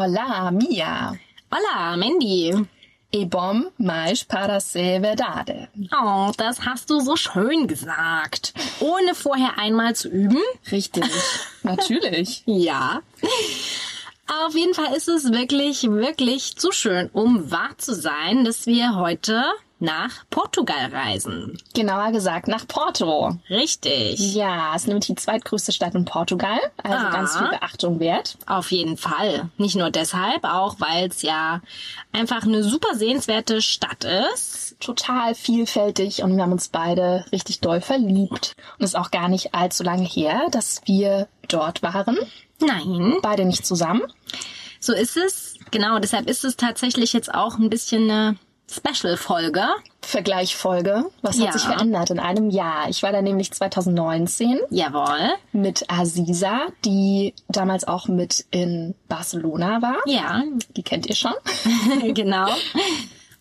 Hola, Mia. Hola, Mandy. E bom mais para ser verdade. Oh, das hast du so schön gesagt. Ohne vorher einmal zu üben. Richtig. Natürlich. Ja. Auf jeden Fall ist es wirklich, wirklich zu schön, um wahr zu sein, dass wir heute nach Portugal reisen. Genauer gesagt nach Porto. Richtig. Ja, es ist nämlich die zweitgrößte Stadt in Portugal, also Ah. ganz viel Beachtung wert. Auf jeden Fall. Nicht nur deshalb, auch weil es ja einfach eine super sehenswerte Stadt ist. Total vielfältig und wir haben uns beide richtig doll verliebt. Und es ist auch gar nicht allzu lange her, dass wir dort waren. Nein, Beide nicht zusammen. so ist es. Genau, deshalb ist es tatsächlich jetzt auch ein bisschen eine Special-Folge. Vergleichfolge. Was Ja. hat sich verändert in einem Jahr? Ich war da nämlich 2019 Jawohl. mit Aziza, die damals auch mit in Barcelona war. Ja, Die kennt ihr schon. genau.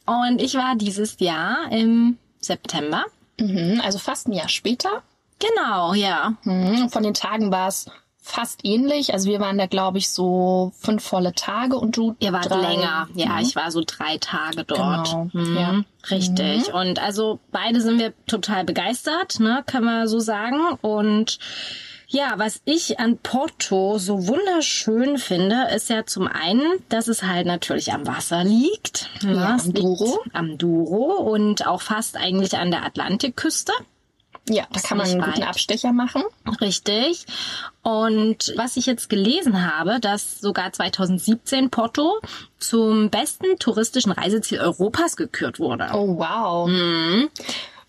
Und ich war dieses Jahr im September. Mhm, also fast ein Jahr später. Genau, ja. Mhm, Von den Tagen war es fast ähnlich. Also wir waren da, glaube ich, so fünf volle Tage und du Ihr wart drei. länger. Ja, ich war so drei Tage dort. Genau, Mhm, ja. Richtig. Und also beide sind wir total begeistert, ne, kann man so sagen. Und ja, was ich an Porto so wunderschön finde, ist ja zum einen, dass es halt natürlich am Wasser liegt. ne, Ja, es am Douro. Am Douro und auch fast eigentlich an der Atlantikküste. Ja, da kann man einen guten weit. Abstecher machen. Richtig. Und was ich jetzt gelesen habe, dass sogar 2017 Porto zum besten touristischen Reiseziel Europas gekürt wurde. Oh, wow. Mhm.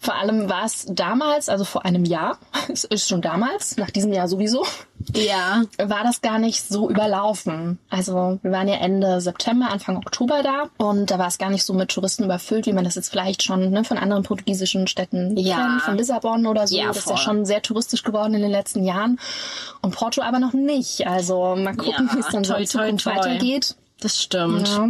Vor allem war es damals, also vor einem Jahr, es ist schon damals, nach diesem Jahr sowieso, Ja. war das gar nicht so überlaufen. Also wir waren ja Ende September, Anfang Oktober da und da war es gar nicht so mit Touristen überfüllt, wie man das jetzt vielleicht schon ne, von anderen portugiesischen Städten Ja. kennt, von Lissabon oder so. Ja, das ist ja schon sehr touristisch geworden in den letzten Jahren und Porto aber noch nicht. Also mal gucken, Ja, wie es dann so toi, in Zukunft toi, toi. weitergeht. Das stimmt. Ja.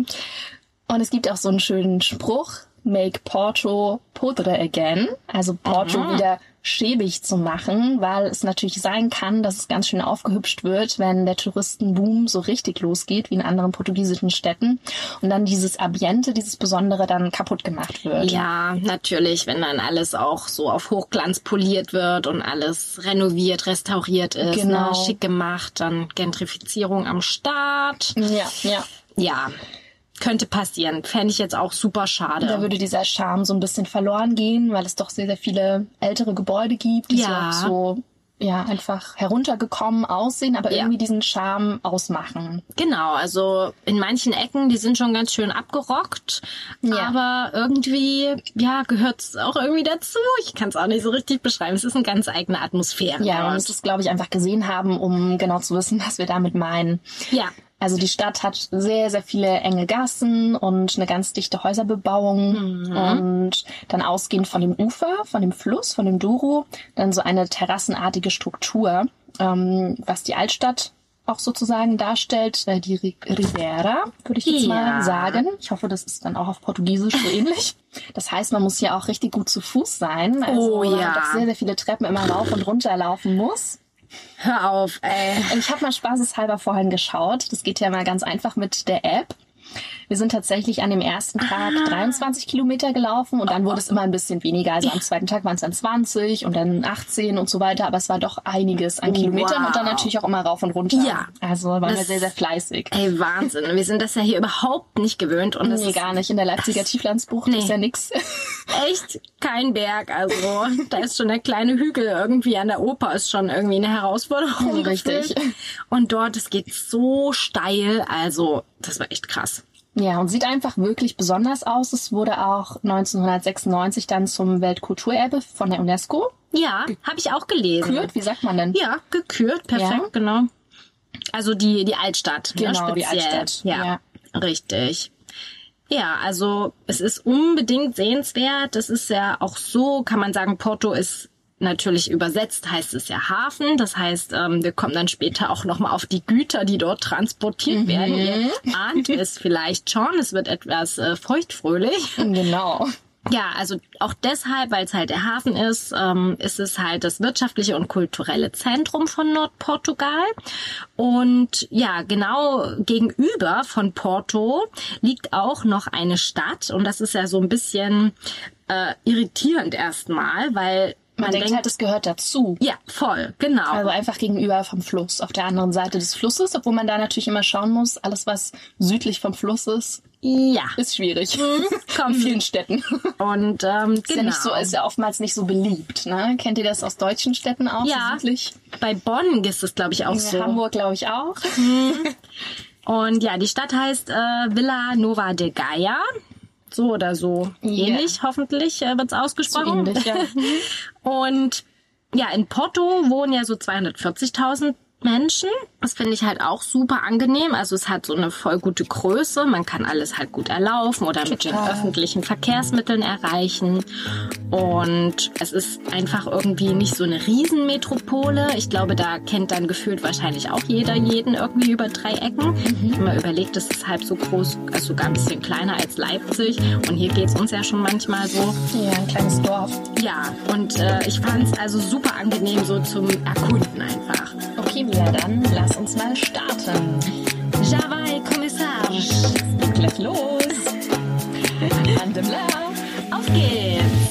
Und es gibt auch so einen schönen Spruch, make Porto podre again, also Porto wieder schäbig zu machen, weil es natürlich sein kann, dass es ganz schön aufgehübscht wird, wenn der Touristenboom so richtig losgeht, wie in anderen portugiesischen Städten und dann dieses Ambiente, dieses Besondere dann kaputt gemacht wird. Ja, natürlich, wenn dann alles auch so auf Hochglanz poliert wird und alles renoviert, restauriert ist, Genau. ne, schick gemacht, dann Gentrifizierung am Start. Ja, ja. Ja, könnte passieren. Fände ich jetzt auch super schade. Da würde dieser Charme so ein bisschen verloren gehen, weil es doch sehr, sehr viele ältere Gebäude gibt, die Ja. so, auch so ja, einfach heruntergekommen aussehen, aber Ja. irgendwie diesen Charme ausmachen. Genau, also in manchen Ecken, die sind schon ganz schön abgerockt, Ja. aber irgendwie, ja, gehört's auch irgendwie dazu. Ich kann es auch nicht so richtig beschreiben. Es ist eine ganz eigene Atmosphäre. Ja, man muss es, glaube ich, einfach gesehen haben, um genau zu wissen, was wir damit meinen. ja, Also die Stadt hat sehr, sehr viele enge Gassen und eine ganz dichte Häuserbebauung Mhm. und dann ausgehend von dem Ufer, von dem Fluss, von dem Douro, dann so eine terrassenartige Struktur, ähm, was die Altstadt auch sozusagen darstellt, äh, die Ri- Riviera, würde ich jetzt Ja. mal sagen. Ich hoffe, das ist dann auch auf Portugiesisch so ähnlich. Das heißt, man muss hier auch richtig gut zu Fuß sein. Also Oh ja. man doch sehr, sehr viele Treppen immer rauf und runter laufen muss. Hör auf, ey. Ich habe mal spaßeshalber vorhin geschaut. Das geht ja mal ganz einfach mit der App. Wir sind tatsächlich an dem ersten Tag Ah. 23 Kilometer gelaufen und dann wurde es immer ein bisschen weniger. Also am zweiten Tag waren es dann 20 und dann 18 und so weiter. Aber es war doch einiges an Kilometern Wow. und dann natürlich auch immer rauf und runter. Ja. Also waren wir Das- sehr, sehr fleißig. Ey, Wahnsinn. Wir sind das ja hier überhaupt nicht gewöhnt und das Nee, ist gar nicht. In der Leipziger Tieflandsbucht Nee. ist ja nix. echt kein Berg. Also da ist schon der kleine Hügel irgendwie an der Oper ist schon irgendwie eine Herausforderung. Richtig. gefühlt. Und dort, es geht so steil. Also das war echt krass. Ja, und sieht einfach wirklich besonders aus. Es wurde auch 1996 dann zum Weltkulturerbe von der UNESCO Ja, habe ich auch gelesen. gekürt. Wie sagt man denn? Ja, gekürt, perfekt, Ja? genau. Also die, die Altstadt. Genau, ne, die. Altstadt, Ja, ja. richtig. Ja, also es ist unbedingt sehenswert. Das ist ja auch so, kann man sagen, Porto ist natürlich übersetzt, heißt es ja Hafen. Das heißt, ähm, wir kommen dann später auch nochmal auf die Güter, die dort transportiert Mhm. werden. Ihr ahnt es vielleicht schon. Es wird etwas äh, feuchtfröhlich. Genau. ja, also auch deshalb, weil es halt der Hafen ist, ähm, ist es halt das wirtschaftliche und kulturelle Zentrum von Nordportugal. Und ja, genau gegenüber von Porto liegt auch noch eine Stadt. Und das ist ja so ein bisschen äh, irritierend erstmal, weil man, man denkt, denkt halt, es gehört dazu. Ja, voll, genau. Also einfach gegenüber vom Fluss, auf der anderen Seite des Flusses, obwohl man da natürlich immer schauen muss, alles was südlich vom Fluss ist, ja. Ist schwierig. Mhm. In vielen Städten. Und ähm, ist genau. ja nicht so, ist ja oftmals nicht so beliebt. Ne? Kennt ihr das aus deutschen Städten auch? Ja. Südlich? Bei Bonn ist es, glaube ich, auch In so. Hamburg, glaube ich, auch. Mhm. Und ja, die Stadt heißt äh, Villa Nova de Gaia. So oder so. Yeah. Ähnlich, hoffentlich äh, wird's ausgesprochen. So ähnlich, ja. Und ja, in Porto wohnen ja so 240.000 Menschen. Das finde ich halt auch super angenehm. Also es hat so eine voll gute Größe. Man kann alles halt gut erlaufen oder Total. mit den öffentlichen Verkehrsmitteln erreichen. Und es ist einfach irgendwie nicht so eine Riesenmetropole. Ich glaube, da kennt dann gefühlt wahrscheinlich auch jeder jeden irgendwie über drei Ecken. Mhm. Wenn man überlegt, es ist halb so groß, also sogar ein bisschen kleiner als Leipzig. Und hier geht's uns ja schon manchmal so. Ja, ein kleines Dorf. Ja, und äh, ich fand es also super angenehm so zum Erkunden einfach. Mia, dann lass uns mal starten. Jawai, Kommissar. Gleich los. Hand im Lauf. Auf geht's.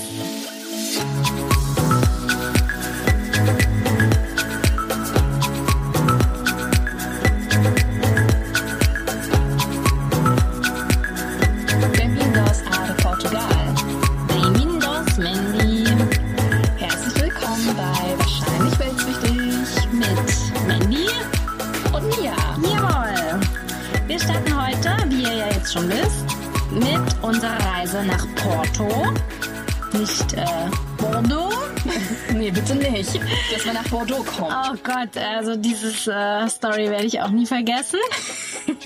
Nicht, dass wir nach Bordeaux kommen. Oh Gott, also dieses äh, Story werde ich auch nie vergessen.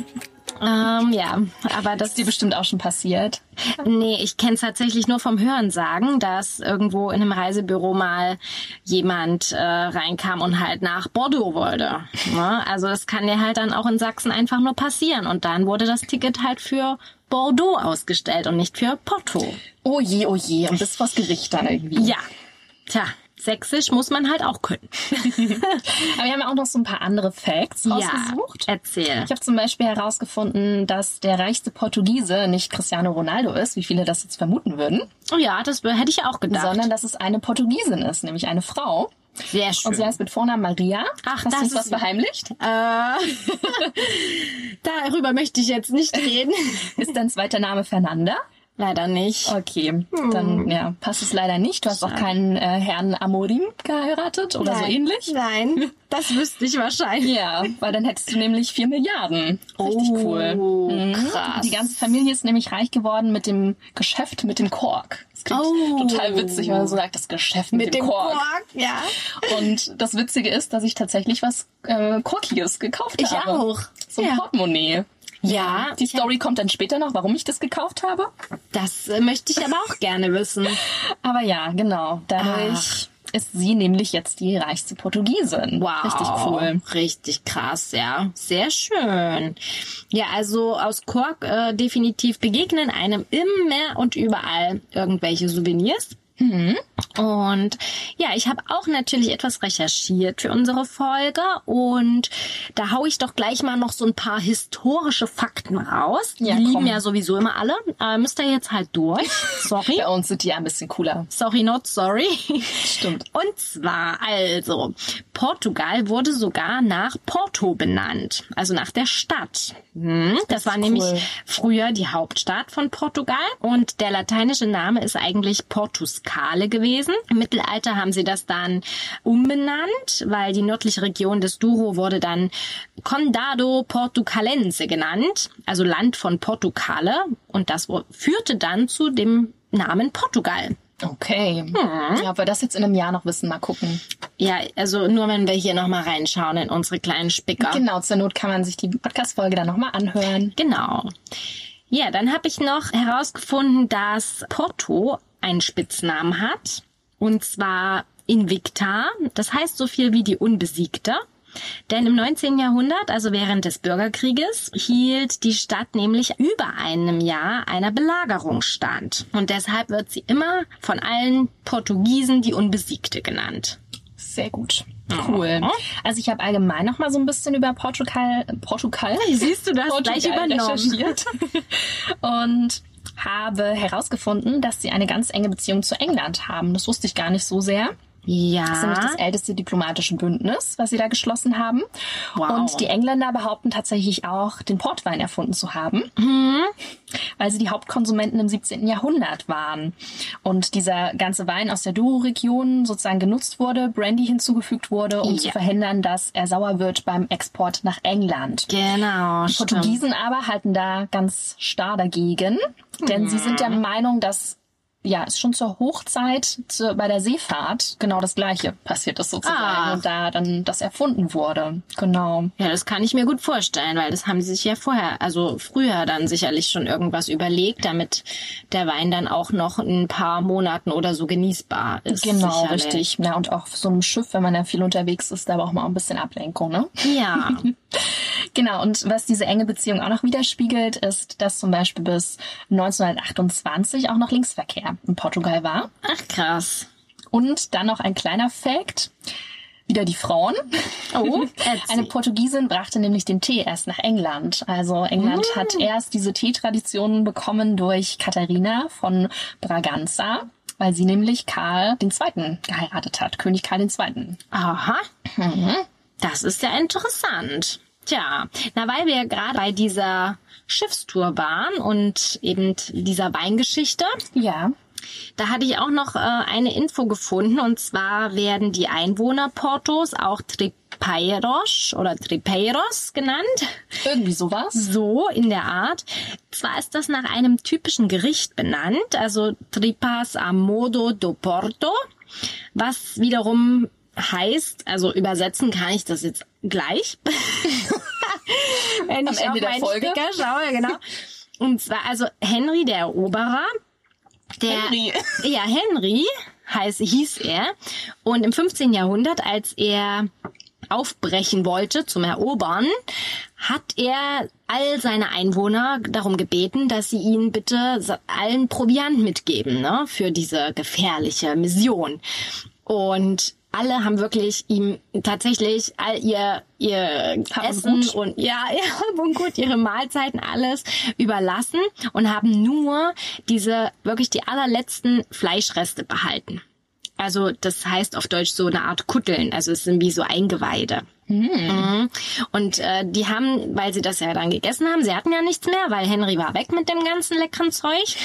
Ähm, ja, aber das ist dir bestimmt auch schon passiert. Nee, ich kenne es tatsächlich nur vom Hören sagen, dass irgendwo in einem Reisebüro mal jemand äh, reinkam und halt nach Bordeaux wollte. Ne? Also das kann dir halt dann auch in Sachsen einfach nur passieren. Und dann wurde das Ticket halt für Bordeaux ausgestellt und nicht für Porto. Oh je, oh je. Und das was Gericht dann irgendwie. Ja. Tja, Sächsisch muss man halt auch können. Aber wir haben auch noch so ein paar andere Facts ja, rausgesucht. Erzähl. Ich habe zum Beispiel herausgefunden, dass der reichste Portugiese nicht Cristiano Ronaldo ist, wie viele das jetzt vermuten würden. Oh ja, das hätte ich auch gedacht. Sondern dass es eine Portugiesin ist, nämlich eine Frau. Sehr schön. Und sie heißt mit Vornamen Maria. Ach, Hast das ist was verheimlicht? Äh, darüber möchte ich jetzt nicht reden. ist dein zweiter Name Fernanda? Leider nicht. Okay, hm. dann ja, passt es leider nicht. Du hast auch keinen äh, Herrn Amorim geheiratet oder Nein. so ähnlich. Nein, das wüsste ich wahrscheinlich. Ja, weil dann hättest du nämlich vier Milliarden. Richtig oh, cool. Mhm. Krass. Die ganze Familie ist nämlich reich geworden mit dem Geschäft mit dem Kork. Das klingt oh. total witzig, wenn man so sagt, das Geschäft mit, mit dem, dem Kork. Kork. Ja. Und das Witzige ist, dass ich tatsächlich was äh, Korkiges gekauft ich habe. Ich auch. So ein ja. Portemonnaie. Ja. Die Story kommt dann später noch, warum ich das gekauft habe. Das äh, möchte ich aber auch gerne wissen. Aber ja, genau. Dadurch Ach. ist sie nämlich jetzt die reichste Portugiesin. Wow. Richtig cool. Richtig krass, ja. Sehr schön. Ja, also aus Kork äh, definitiv begegnen einem immer und überall irgendwelche Souvenirs. Mhm. Und ja, ich habe auch natürlich etwas recherchiert für unsere Folge und da hau ich doch gleich mal noch so ein paar historische Fakten raus. Die ja, lieben ja sowieso immer alle. Aber müsst ihr jetzt halt durch. Sorry. Bei uns sind die ja ein bisschen cooler. Sorry, not sorry. Stimmt. Und zwar also, Portugal wurde sogar nach Porto benannt, also nach der Stadt. Hm, das, das war cool. nämlich früher die Hauptstadt von Portugal und der lateinische Name ist eigentlich Portuscale gewesen. Im Mittelalter haben sie das dann umbenannt, weil die nördliche Region des Douro wurde dann Condado Portucalense genannt, also Land von Portugale und das führte dann zu dem Namen Portugal. Okay. Hm. Ja, ob wir das jetzt in einem Jahr noch wissen, mal gucken. Ja, also nur wenn wir hier nochmal reinschauen in unsere kleinen Spicker. Genau, zur Not kann man sich die Podcast-Folge dann nochmal anhören. Genau. Ja, dann habe ich noch herausgefunden, dass Porto einen Spitznamen hat. Und zwar Invicta. Das heißt so viel wie die Unbesiegte. Denn im 19. Jahrhundert, also während des Bürgerkrieges, hielt die Stadt nämlich über einem Jahr einer Belagerung stand. Und deshalb wird sie immer von allen Portugiesen die Unbesiegte genannt. Sehr gut. Cool. Also ich habe allgemein noch mal so ein bisschen über Portugal, Portugal. Siehst du das Portugal gleich übernommen? recherchiert und habe herausgefunden, dass sie eine ganz enge Beziehung zu England haben. Das wusste ich gar nicht so sehr. Das ist nämlich das Ja. älteste diplomatische Bündnis, was sie da geschlossen haben. Wow. Und die Engländer behaupten tatsächlich auch, den Portwein erfunden zu haben, weil sie die Hauptkonsumenten im 17. Jahrhundert waren. Und dieser ganze Wein aus der Douro-Region sozusagen genutzt wurde, Brandy hinzugefügt wurde, um Ja. zu verhindern, dass er sauer wird beim Export nach England. Genau, Die stimmt. Portugiesen aber halten da ganz starr dagegen, denn sie sind der Meinung, dass ja, es schon zur Hochzeit zu, bei der Seefahrt genau das Gleiche passiert ist sozusagen Ah. und da dann das erfunden wurde. Genau. Ja, das kann ich mir gut vorstellen, weil das haben sie sich ja vorher, also früher dann sicherlich schon irgendwas überlegt, damit der Wein dann auch noch in ein paar Monaten oder so genießbar ist. Genau, sicherlich. richtig. Ja, und auch auf so einem Schiff, wenn man ja viel unterwegs ist, da braucht man auch ein bisschen Ablenkung, ne? Ja, Genau, und was diese enge Beziehung auch noch widerspiegelt, ist, dass zum Beispiel bis 1928 auch noch Linksverkehr in Portugal war. ach krass. Und dann noch ein kleiner Fact. Wieder die Frauen. Oh, Eine. Portugiesin brachte nämlich den Tee erst nach England. Also England Mm. hat erst diese Teetradition bekommen durch Katharina von Braganza, weil sie nämlich Karl II. geheiratet hat. König Karl II. Aha. Das ist ja interessant. Tja, na weil wir gerade bei dieser Schiffstour waren und eben dieser Weingeschichte, Ja. Da hatte ich auch noch äh, eine Info gefunden und zwar werden die Einwohner Portos auch Tripeiros oder Tripeiros genannt. Irgendwie sowas. So in der Art. Zwar ist das nach einem typischen Gericht benannt, also Tripas a modo do Porto, was wiederum heißt, also übersetzen kann ich das jetzt gleich. Wenn Am ich Ende auf der meinen Folge. Sticker schaue, genau. Und zwar also Henry der Eroberer, der Henry. ja Henry heißt hieß er und im 15. Jahrhundert, als er aufbrechen wollte zum Erobern, hat er all seine Einwohner darum gebeten, dass sie ihn bitte allen Proviant mitgeben, ne, für diese gefährliche Mission. Und alle haben wirklich ihm tatsächlich all ihr ihr Hab und Essen Gut. und ja, ja, und gut, ihre Mahlzeiten alles überlassen und haben nur diese wirklich die allerletzten Fleischreste behalten. Also das heißt auf Deutsch so eine Art Kutteln, also es sind wie so Eingeweide. Mhm. Und äh, die haben, weil sie das ja dann gegessen haben, sie hatten ja nichts mehr, weil Henry war weg mit dem ganzen leckeren Zeug.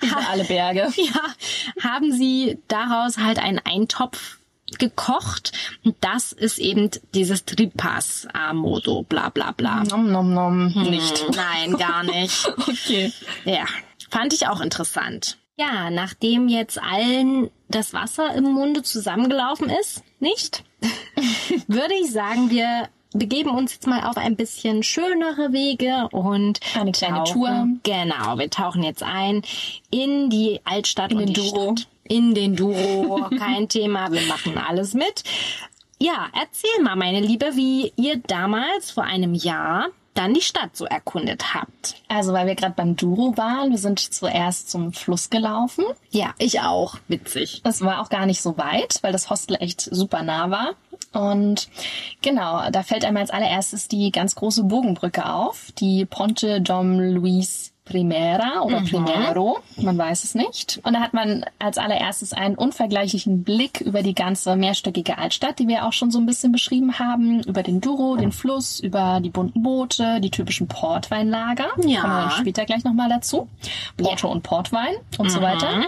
Über alle Berge. Ja, haben sie daraus halt einen Eintopf gekocht. Und das ist eben dieses Tripas a modo, bla bla bla. Nom nom nom. Nicht. Nein, gar nicht. Okay. Ja, fand ich auch interessant. Ja, nachdem jetzt allen das Wasser im Munde zusammengelaufen ist, nicht? würde ich sagen, wir begeben uns jetzt mal auf ein bisschen schönere Wege und Eine kleine tauchen, Tour. Genau, wir tauchen jetzt ein in die Altstadt In und die Douro. Stadt. In den Duro, kein Thema, wir machen alles mit. Ja, erzähl mal, meine Liebe, wie ihr damals vor einem Jahr dann die Stadt so erkundet habt. Also, weil wir gerade beim Duro waren, wir sind zuerst zum Fluss gelaufen. Ja, ich auch. Witzig. Es war auch gar nicht so weit, weil das Hostel echt super nah war. Und genau, da fällt einem als allererstes die ganz große Bogenbrücke auf, die Ponte Dom Luis Primera oder Primero, man weiß es nicht. Und da hat man als allererstes einen unvergleichlichen Blick über die ganze mehrstöckige Altstadt, die wir auch schon so ein bisschen beschrieben haben, über den Duro, den Fluss, über die bunten Boote, die typischen Portweinlager. Ja. Kommen wir dann später gleich nochmal dazu. Porto und Portwein und so weiter.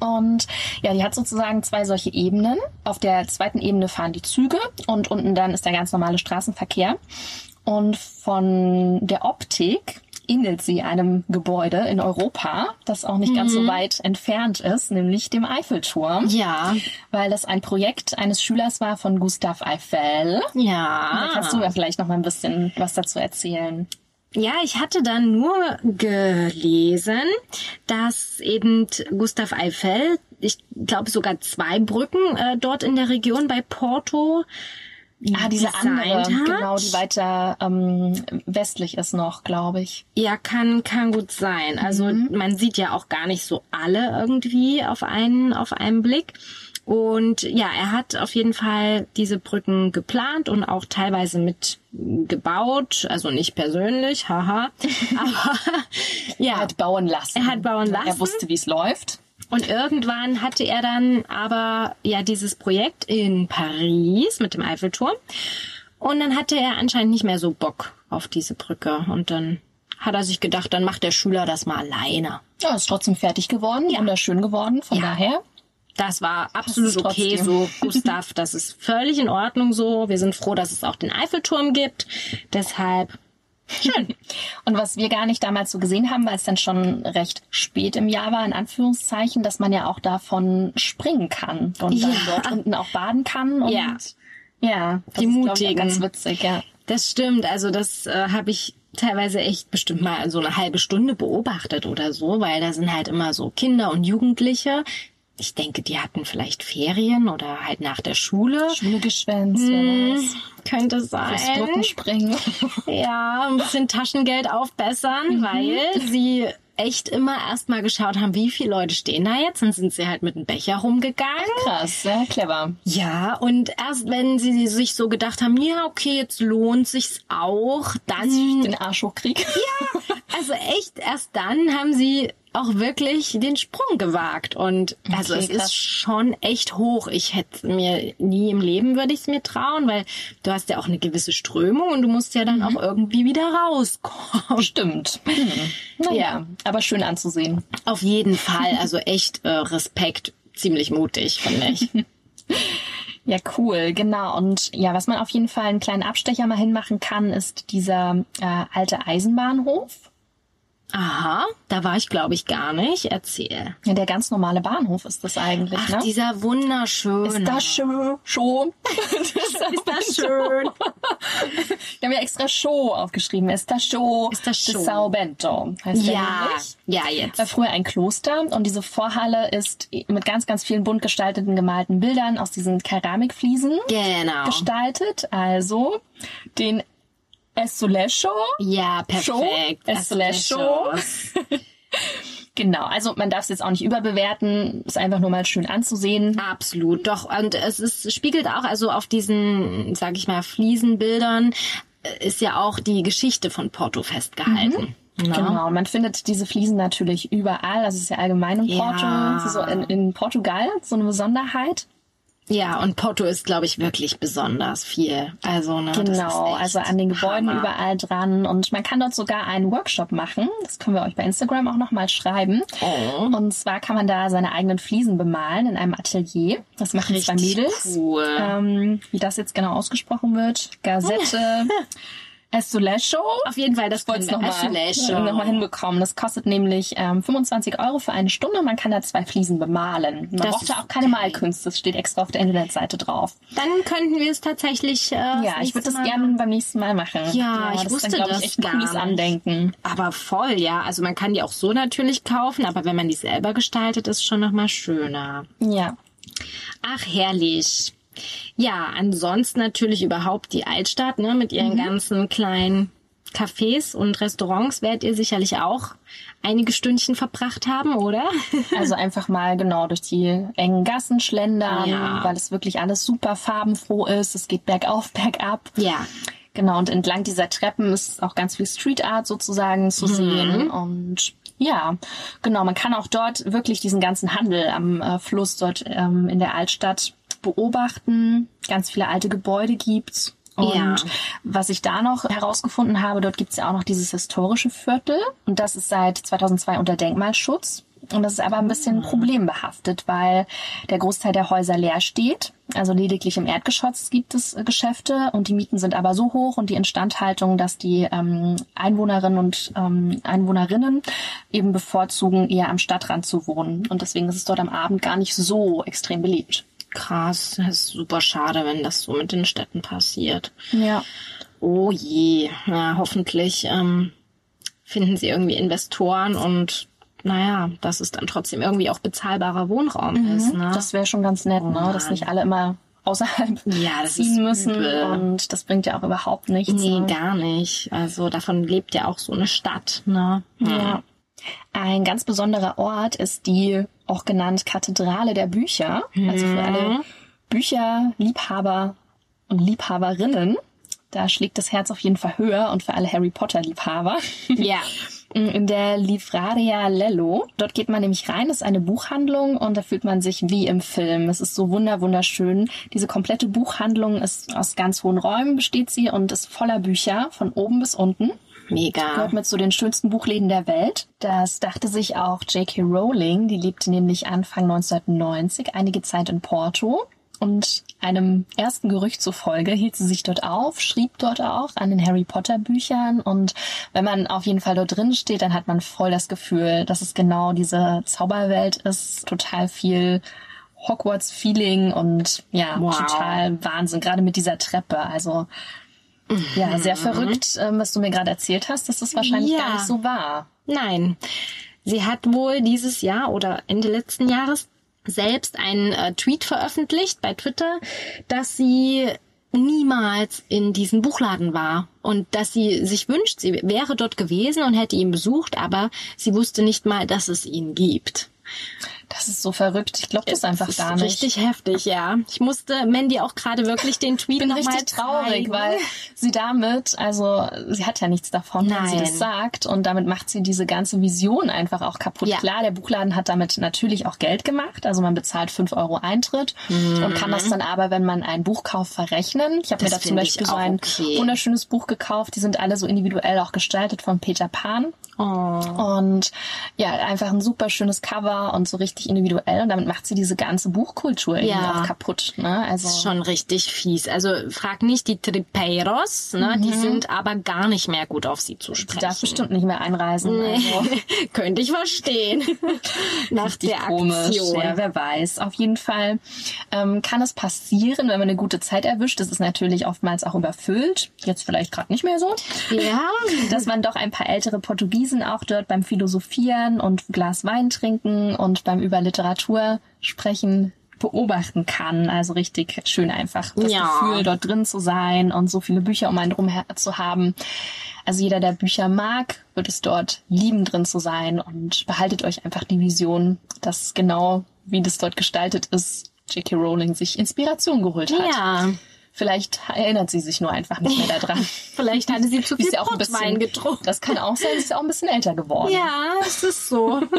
Und ja, die hat sozusagen zwei solche Ebenen. Auf der zweiten Ebene fahren die Züge und unten dann ist der ganz normale Straßenverkehr. Und von der Optik ähnelt sie einem Gebäude in Europa, das auch nicht ganz so weit entfernt ist, nämlich dem Eiffelturm. Ja. Weil das ein Projekt eines Schülers war von Gustav Eiffel. Ja. Da kannst du ja vielleicht noch mal ein bisschen was dazu erzählen. Ja, ich hatte dann nur gelesen, dass eben Gustav Eiffel, ich glaube sogar zwei Brücken äh, dort in der Region bei Porto Ah, diese andere, hat. genau, die weiter ähm, westlich ist noch, glaube ich. Ja, kann, kann gut sein. Also man sieht ja auch gar nicht so alle irgendwie auf einen, auf einen Blick. Und ja, er hat auf jeden Fall diese Brücken geplant und auch teilweise mit gebaut, also nicht persönlich, haha. Aber Er ja, hat bauen lassen. Er hat bauen Er lassen. wusste, wie es läuft. Und irgendwann hatte er dann aber ja dieses Projekt in Paris mit dem Eiffelturm. Und dann hatte er anscheinend nicht mehr so Bock auf diese Brücke. Und dann hat er sich gedacht, dann macht der Schüler das mal alleine. Ja, ist trotzdem fertig geworden, wunderschön geworden, von Ja. daher. Das war absolut ist okay so. Gustav. Das ist völlig in Ordnung so. Wir sind froh, dass es auch den Eiffelturm gibt. Deshalb schön. Und was wir gar nicht damals so gesehen haben, weil es dann schon recht spät im Jahr war, in Anführungszeichen, dass man ja auch davon springen kann und dann Ja. dort unten auch baden kann. Und Ja. Ja, das Die ist, ich, Mutigen. auch ganz witzig, ja. Das stimmt. Also das äh, habe ich teilweise echt bestimmt mal so eine halbe Stunde beobachtet oder so, weil da sind halt immer so Kinder und Jugendliche. Ich denke, die hatten vielleicht Ferien oder halt nach der Schule. Schule geschwänzt, Hm. Könnte sein. Brückenspringen. Ja, ein bisschen Taschengeld aufbessern, weil sie echt immer erstmal geschaut haben, wie viele Leute stehen da jetzt. Dann sind sie halt mit dem Becher rumgegangen. Krass, sehr clever. Ja, und erst wenn sie sich so gedacht haben, ja, okay, jetzt lohnt sich's auch, dann, Den Arsch hochkrieg. also echt, erst dann haben sie auch wirklich den Sprung gewagt. Und also Okay, es krass. ist schon echt hoch. Ich hätte mir nie im Leben würde ich es mir trauen, weil du hast ja auch eine gewisse Strömung und du musst ja dann auch irgendwie wieder rauskommen. Stimmt. Hm. Naja, Ja. aber schön anzusehen. Auf jeden Fall, also echt äh, Respekt, ziemlich mutig, finde ich. Ja, cool, genau. Und ja, was man auf jeden Fall einen kleinen Abstecher mal hinmachen kann, ist dieser äh, alte Eisenbahnhof. Aha, da war ich glaube ich gar nicht. Erzähl. Ja, der ganz normale Bahnhof ist das eigentlich, Ach, ne? dieser wunderschöne. ist das schön? Schon? Ist das schön? Wir haben ja extra Show aufgeschrieben. Ist das Show? Ist das Show? Sao Bento. Heißt der Ja, nämlich. ja, war jetzt. früher ein Kloster und diese Vorhalle ist mit ganz, ganz vielen bunt gestalteten gemalten Bildern aus diesen Keramikfliesen Genau. gestaltet. Also den Essolecho. Ja, perfekt. Es Das lässt ist Show. Shows. Genau, also man darf es jetzt auch nicht überbewerten, ist einfach nur mal schön anzusehen. Absolut, doch. Und es ist, spiegelt auch, also auf diesen, sag ich mal, Fliesenbildern äh, ist ja auch die Geschichte von Porto festgehalten. Ne? Genau, und man findet diese Fliesen natürlich überall. Das ist ja allgemein in Porto, Ja. So in, in Portugal so eine Besonderheit. Ja, und Porto ist, glaube ich, wirklich besonders viel. Also, ne, Genau, also an den Gebäuden Hammer. überall dran. Und man kann dort sogar einen Workshop machen. Das können wir euch bei Instagram auch nochmal schreiben. Oh. Und zwar kann man da seine eigenen Fliesen bemalen in einem Atelier. Das machen zwei Richtig Mädels. cool. Ähm, wie das jetzt genau ausgesprochen wird. Gazette Estolecho. Auf jeden Fall, das wollte wir. nochmal noch mal hinbekommen. Das kostet nämlich ähm, 25 Euro für eine Stunde. Man kann da zwei Fliesen bemalen. Man Das braucht da auch keine geil. Malkünste. Das steht extra auf der Internetseite drauf. Dann könnten wir es tatsächlich. Äh, Ja, ich würde das gerne beim nächsten Mal machen. Ja, ich das wusste dann, das ich, echt gar nicht. Andenken. Aber voll, ja. Also man kann die auch so natürlich kaufen, aber wenn man die selber gestaltet, ist schon noch mal schöner. Ja. Ach, herrlich. Ja, ansonsten natürlich überhaupt die Altstadt, ne, mit ihren ganzen kleinen Cafés und Restaurants werdet ihr sicherlich auch einige Stündchen verbracht haben, oder? Also einfach mal genau durch die engen Gassen schlendern, Ja. weil es wirklich alles super farbenfroh ist. Es geht bergauf, bergab. ja. Genau, und entlang dieser Treppen ist auch ganz viel Street Art sozusagen zu sehen. Und ja, genau, man kann auch dort wirklich diesen ganzen Handel am äh, Fluss dort ähm, in der Altstadt beobachten. Ganz viele alte Gebäude gibt's. Und Ja. was ich da noch herausgefunden habe, dort gibt's ja auch noch dieses historische Viertel. Und das ist seit 2002 unter Denkmalschutz. Und das ist aber ein bisschen problembehaftet, weil der Großteil der Häuser leer steht. Also lediglich im Erdgeschoss gibt es äh, Geschäfte und die Mieten sind aber so hoch und die Instandhaltung, dass die ähm, Einwohnerinnen und ähm, Einwohnerinnen eben bevorzugen, eher am Stadtrand zu wohnen. Und deswegen ist es dort am Abend gar nicht so extrem beliebt. Krass, das ist super schade, wenn das so mit den Städten passiert. Ja. Oh je, ja, hoffentlich ähm, finden sie irgendwie Investoren und naja, dass es dann trotzdem irgendwie auch bezahlbarer Wohnraum ist. Ne? Das wäre schon ganz nett, ne? dass nicht alle immer außerhalb Ja, ziehen müssen. übel. Und das bringt ja auch überhaupt nichts. Nee, ne? gar nicht. Also davon lebt ja auch so eine Stadt, ne? Ja. Ein ganz besonderer Ort ist die auch genannt Kathedrale der Bücher. Also für alle Bücherliebhaber und Liebhaberinnen. Da schlägt das Herz auf jeden Fall höher und für alle Harry Potter Liebhaber. Ja. In der Livraria Lello. Dort geht man nämlich rein, das ist eine Buchhandlung und da fühlt man sich wie im Film. Es ist so wunder wunderschön. Diese komplette Buchhandlung ist aus ganz hohen Räumen besteht sie und ist voller Bücher von oben bis unten. Mega. Gehört mit zu den schönsten Buchläden der Welt. Das dachte sich auch J.K. Rowling. Die lebte nämlich Anfang 1990 einige Zeit in Porto. Und einem ersten Gerücht zufolge hielt sie sich dort auf, schrieb dort auch an den Harry Potter Büchern. Und wenn man auf jeden Fall dort drin steht, dann hat man voll das Gefühl, dass es genau diese Zauberwelt ist. Total viel Hogwarts-Feeling und ja, Wow. total Wahnsinn. Gerade mit dieser Treppe. Also ja, sehr verrückt, ähm, was du mir gerade erzählt hast, dass das wahrscheinlich Ja. gar nicht so war. Nein. Sie hat wohl dieses Jahr oder Ende letzten Jahres selbst einen äh, Tweet veröffentlicht bei Twitter, dass sie niemals in diesem Buchladen war und dass sie sich wünscht, sie wäre dort gewesen und hätte ihn besucht, aber sie wusste nicht mal, dass es ihn gibt. Das ist so verrückt. Ich glaube das einfach ist gar nicht. Richtig heftig, ja. Ich musste Mandy auch gerade wirklich den Tweet Ich bin noch mal richtig traurig, weil sie damit, also sie hat ja nichts davon, wenn sie Nein. das sagt und damit macht sie diese ganze Vision einfach auch kaputt. Ja. Klar, der Buchladen hat damit natürlich auch Geld gemacht, also man bezahlt fünf Euro Eintritt und kann das dann aber, wenn man einen Buchkauf verrechnen. Ich habe mir Mhm. Da zum Beispiel so ein okay. wunderschönes Buch gekauft, die sind alle so individuell auch gestaltet von Peter Pan. Oh. Und ja, einfach ein super schönes Cover und so richtig individuell. Und damit macht sie diese ganze Buchkultur irgendwie Ja. auch kaputt. Ne? Also ist schon richtig fies. Also frag nicht die Tripeiros, ne? Die sind aber gar nicht mehr gut auf sie zu die sprechen. darf bestimmt nicht mehr einreisen. Also, Könnte ich verstehen. Nach richtig der komisch. Aktion. Ja, wer weiß. Auf jeden Fall ähm, kann es passieren, wenn man eine gute Zeit erwischt. Das ist natürlich oftmals auch überfüllt. Jetzt vielleicht gerade nicht mehr so. Ja. dass man doch ein paar ältere Portugiesen auch dort beim Philosophieren und Glas Wein trinken und beim über Literatur sprechen beobachten kann. Also richtig schön einfach das Ja. Gefühl, dort drin zu sein und so viele Bücher um einen drum zu haben. Also jeder, der Bücher mag, wird es dort lieben, drin zu sein und behaltet euch einfach die Vision, dass genau wie das dort gestaltet ist, J.K. Rowling sich Inspiration geholt hat. Ja. Vielleicht erinnert sie sich nur einfach nicht mehr daran. Vielleicht hatte sie zu viel ist ja auch ein bisschen getrunken. Das kann auch sein, sie ist auch ein bisschen älter geworden. Ja, es ist so.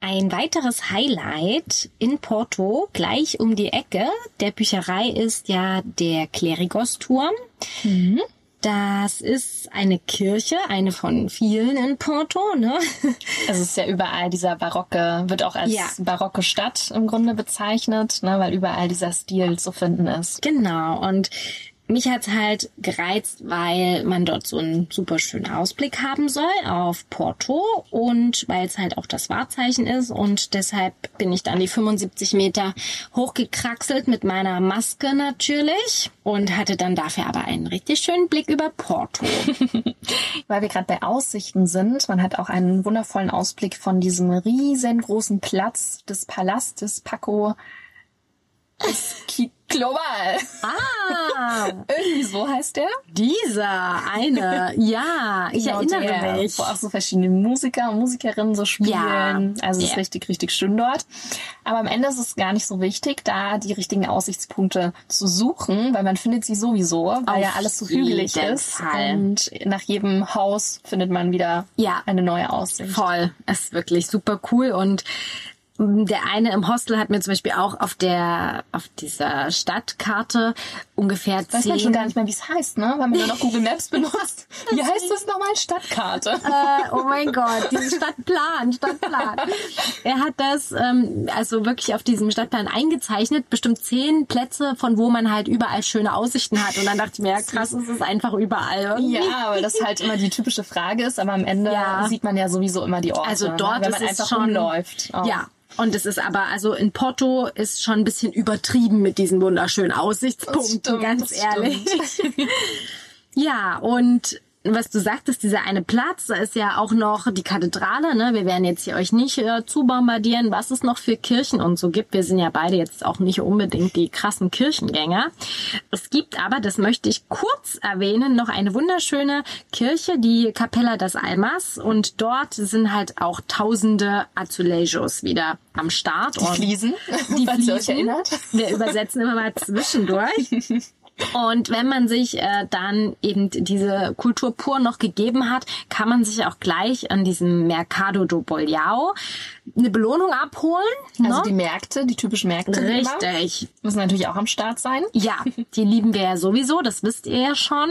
Ein weiteres Highlight in Porto, gleich um die Ecke der Bücherei, ist ja der Klerigos-Turm. Das ist eine Kirche, eine von vielen in Porto, ne? Also es ist ja überall dieser barocke, wird auch als Ja. barocke Stadt im Grunde bezeichnet, ne, weil überall dieser Stil zu finden ist. Genau. Und mich hat's halt gereizt, weil man dort so einen super schönen Ausblick haben soll auf Porto und weil es halt auch das Wahrzeichen ist und deshalb bin ich dann die 75 Meter hochgekraxelt mit meiner Maske natürlich und hatte dann dafür aber einen richtig schönen Blick über Porto. Weil wir gerade bei Aussichten sind, man hat auch einen wundervollen Ausblick von diesem riesengroßen Platz des Palastes Paco Global. Ah, Irgendwie so heißt der. dieser eine, ja, ich Genau erinnere der, mich. Wo auch so verschiedene Musiker und Musikerinnen so spielen. Ja. Also es ist Ja. richtig, richtig schön dort. Aber am Ende ist es gar nicht so wichtig, da die richtigen Aussichtspunkte zu suchen, weil man findet sie sowieso, weil Auf ja alles so hügelig ist. Fall. Und nach jedem Haus findet man wieder Ja. eine neue Aussicht. Voll. Es ist wirklich super cool und der eine im Hostel hat mir zum Beispiel auch auf der, auf dieser Stadtkarte ungefähr Weiß man zehn, schon gar nicht mehr, wie es heißt, ne? Weil man nur noch Google Maps benutzt. Wie heißt das nochmal? Stadtkarte. äh, oh mein Gott, diesen Stadtplan, Stadtplan. Er hat das ähm, also wirklich auf diesem Stadtplan eingezeichnet, bestimmt zehn Plätze, von wo man halt überall schöne Aussichten hat. Und dann dachte ich mir, ja krass, es ist einfach überall. irgendwie. Ja, weil das halt immer die typische Frage ist, aber am Ende Ja. sieht man ja sowieso immer die Orte. Also ne? dort wenn ist man es einfach schon rumläuft. Auch. Ja. Und es ist aber, also in Porto ist schon ein bisschen übertrieben mit diesen wunderschönen Aussichtspunkten, Das stimmt, ganz ehrlich. ja, und was du sagtest, dieser eine Platz, da ist ja auch noch die Kathedrale. Ne? Wir werden jetzt hier euch nicht äh, zu bombardieren, was es noch für Kirchen und so gibt. Wir sind ja beide jetzt auch nicht unbedingt die krassen Kirchengänger. Es gibt aber, das möchte ich kurz erwähnen, noch eine wunderschöne Kirche, die Capella das Almas. Und dort sind halt auch tausende Azulejos wieder am Start. Die Fliesen, die Fliesen. erinnert. Wir übersetzen immer mal zwischendurch. Und wenn man sich äh, dann eben diese Kultur pur noch gegeben hat, kann man sich auch gleich an diesem Mercado do Bolhao eine Belohnung abholen. Also ne? die Märkte, die typischen Märkte. wie immer, Richtig. Müssen natürlich auch am Start sein. Ja, die lieben wir ja sowieso, das wisst ihr ja schon.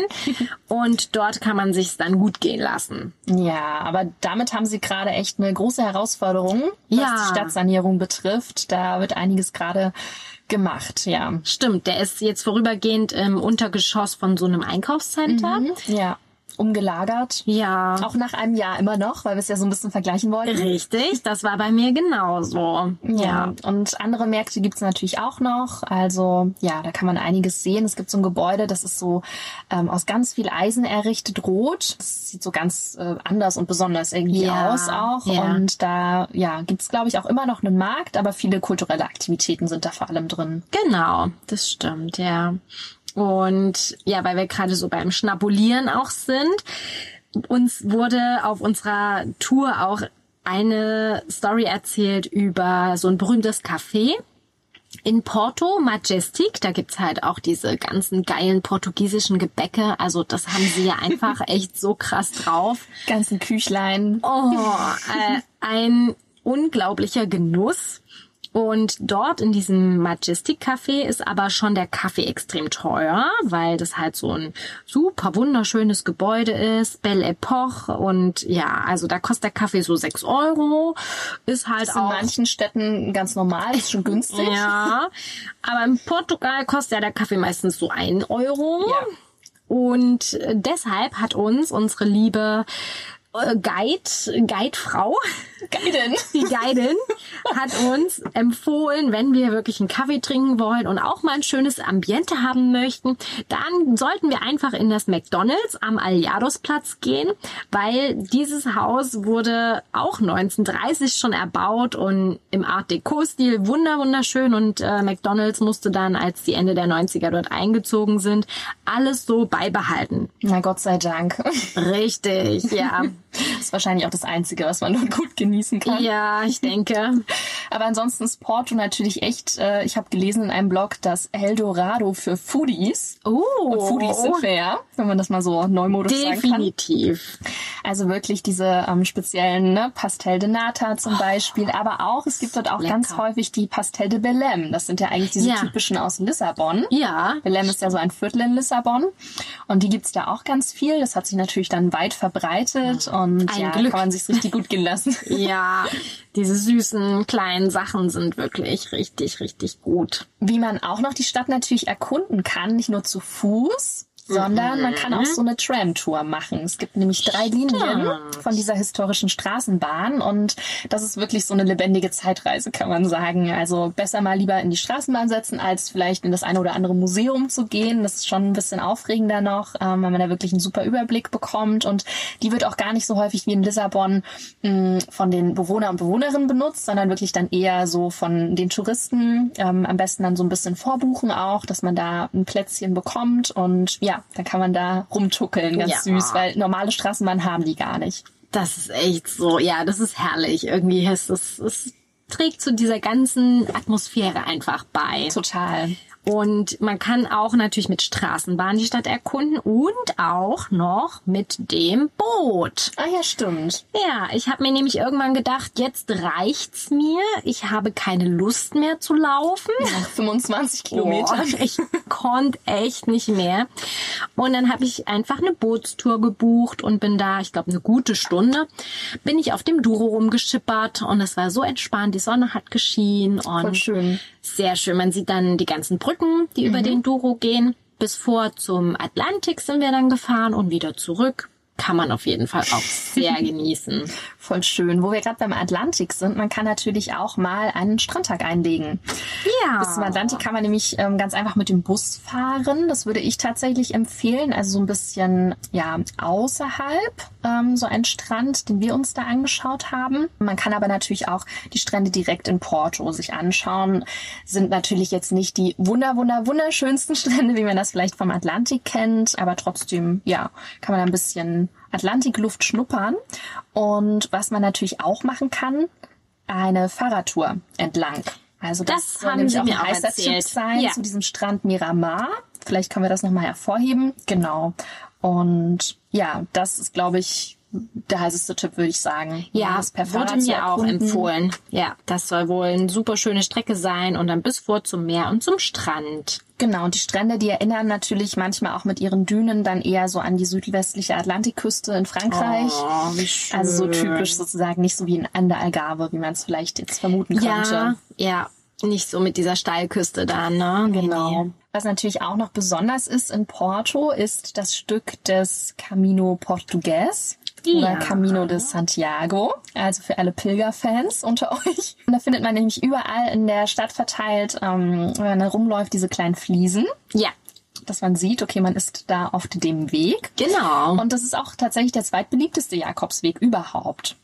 Und dort kann man sich's dann gut gehen lassen. Ja, aber damit haben sie gerade echt eine große Herausforderung, was Ja. die Stadtsanierung betrifft. Da wird einiges gerade gemacht, ja. Stimmt, der ist jetzt vorübergehend im Untergeschoss von so einem Einkaufscenter. Ja, umgelagert. Ja. Auch nach einem Jahr immer noch, weil wir es ja so ein bisschen vergleichen wollten. Richtig, das war bei mir genauso. Ja, und andere Märkte gibt's natürlich auch noch. Also ja, da kann man einiges sehen. Es gibt so ein Gebäude, das ist so ähm, aus ganz viel Eisen errichtet, rot. Das sieht so ganz äh, anders und besonders irgendwie Ja, aus auch. ja. Und da ja gibt's glaube ich auch immer noch einen Markt, aber viele kulturelle Aktivitäten sind da vor allem drin. Genau, das stimmt, ja. Und ja, weil wir gerade so beim Schnabulieren auch sind, uns wurde auf unserer Tour auch eine Story erzählt über so ein berühmtes Café in Porto, Majestic. Da gibt's halt auch diese ganzen geilen portugiesischen Gebäcke. Also das haben sie ja einfach echt so krass drauf. Ganzen Küchlein. Oh, äh, ein unglaublicher Genuss. Und dort in diesem Majestic Café ist aber schon der Kaffee extrem teuer, weil das halt so ein super wunderschönes Gebäude ist, Belle Epoche und ja, also da kostet der Kaffee so sechs Euro, ist halt ist in auch manchen Städten ganz normal, ist schon günstig. ja, aber in Portugal kostet ja der Kaffee meistens so ein Euro. Ja. Und deshalb hat uns unsere liebe Guide, Guidefrau, Geil. die Guidin, hat uns empfohlen, wenn wir wirklich einen Kaffee trinken wollen und auch mal ein schönes Ambiente haben möchten, dann sollten wir einfach in das McDonald's am Aliados-Platz gehen, weil dieses Haus wurde auch 1930 schon erbaut und im Art Deco-Stil wunder wunderschön und äh, McDonald's musste dann, als die Ende der 90er dort eingezogen sind, alles so beibehalten. Na Gott sei Dank. Richtig, ja. Das ist wahrscheinlich auch das Einzige, was man dort gut genießen kann. Ja, ich denke. Aber ansonsten ist Porto natürlich echt, äh, ich habe gelesen in einem Blog, das Eldorado für Foodies. Oh, Und Foodies sind wir ja, wenn man das mal so neumodisch sagen kann. Definitiv. Also wirklich diese ähm, speziellen ne, Pastel de Nata zum Beispiel. Aber auch, es gibt dort auch lecker. ganz häufig die Pastel de Belém. Das sind ja eigentlich diese Ja. typischen aus Lissabon. Ja. Belém ist ja so ein Viertel in Lissabon. Und die gibt's da auch ganz viel. Das hat sich natürlich dann weit verbreitet. Und Ein ja, Glück. kann man sich richtig gut gehen lassen. Ja, diese süßen kleinen Sachen sind wirklich richtig, richtig gut. Wie man auch noch die Stadt natürlich erkunden kann, nicht nur zu Fuß, sondern man kann auch so eine Tram-Tour machen. Es gibt nämlich drei Linien von dieser historischen Straßenbahn und das ist wirklich so eine lebendige Zeitreise, kann man sagen. Also besser mal lieber in die Straßenbahn setzen, als vielleicht in das eine oder andere Museum zu gehen. Das ist schon ein bisschen aufregender noch, ähm, weil man da wirklich einen super Überblick bekommt und die wird auch gar nicht so häufig wie in Lissabon mh, von den Bewohner und Bewohnerinnen benutzt, sondern wirklich dann eher so von den Touristen. Ähm, am besten dann so ein bisschen vorbuchen auch, dass man da ein Plätzchen bekommt und ja, dann kann man da rumtuckeln, ganz Ja. süß, weil normale Straßenbahnen haben die gar nicht. Das ist echt so, ja, das ist herrlich. Irgendwie ist es, es trägt zu dieser ganzen Atmosphäre einfach bei. Total. Und man kann auch natürlich mit Straßenbahn die Stadt erkunden und auch noch mit dem Boot. Ah ja, stimmt. Ja, ich habe mir nämlich irgendwann gedacht, jetzt reicht's mir. Ich habe keine Lust mehr zu laufen. Nach 25 Kilometern. Boah, ich konnte echt nicht mehr. Und dann habe ich einfach eine Bootstour gebucht und bin da, ich glaube, eine gute Stunde, bin ich auf dem Duro rumgeschippert und es war so entspannt. Die Sonne hat geschienen und Voll schön. Sehr schön. Man sieht dann die ganzen Brücken, die über den Duro gehen. Bis vor zum Atlantik sind wir dann gefahren und wieder zurück. Kann man auf jeden Fall auch sehr genießen. Voll schön. Wo wir gerade beim Atlantik sind, man kann natürlich auch mal einen Strandtag einlegen. Ja. Bis zum Atlantik kann man nämlich ähm, ganz einfach mit dem Bus fahren. Das würde ich tatsächlich empfehlen. Also so ein bisschen ja außerhalb ähm, so ein Strand, den wir uns da angeschaut haben. Man kann aber natürlich auch die Strände direkt in Porto sich anschauen. Sind natürlich jetzt nicht die wunder wunder wunderschönsten Strände, wie man das vielleicht vom Atlantik kennt, aber trotzdem ja kann man ein bisschen Atlantikluft schnuppern. Und was man natürlich auch machen kann, eine Fahrradtour entlang. Also das, Das haben nämlich Sie auch mir ein auch heißer erzählt. Tipp sein Ja. zu diesem Strand Miramar. Vielleicht können wir das nochmal hervorheben. Genau. Und ja, das ist, glaube ich, der heißeste Tipp, würde ich sagen. Ja, das per wurde mir auch erkunden. empfohlen. Ja, das soll wohl eine super schöne Strecke sein und dann bis vor zum Meer und zum Strand. Genau, und die Strände, die erinnern natürlich manchmal auch mit ihren Dünen dann eher so an die südwestliche Atlantikküste in Frankreich. Oh, wie schön. Also so typisch sozusagen, nicht so wie in, an der Algarve, wie man es vielleicht jetzt vermuten könnte. Ja, ja, nicht so mit dieser Steilküste da, ne? Genau. Was natürlich auch noch besonders ist in Porto, ist das Stück des Camino Portugues. Oder Ja. Camino de Santiago, also für alle Pilgerfans unter euch. Und da findet man nämlich überall in der Stadt verteilt, ähm, wenn man da rumläuft, diese kleinen Fliesen, Ja, dass man sieht, okay, man ist da auf dem Weg. genau. Und das ist auch tatsächlich der zweitbeliebteste Jakobsweg überhaupt.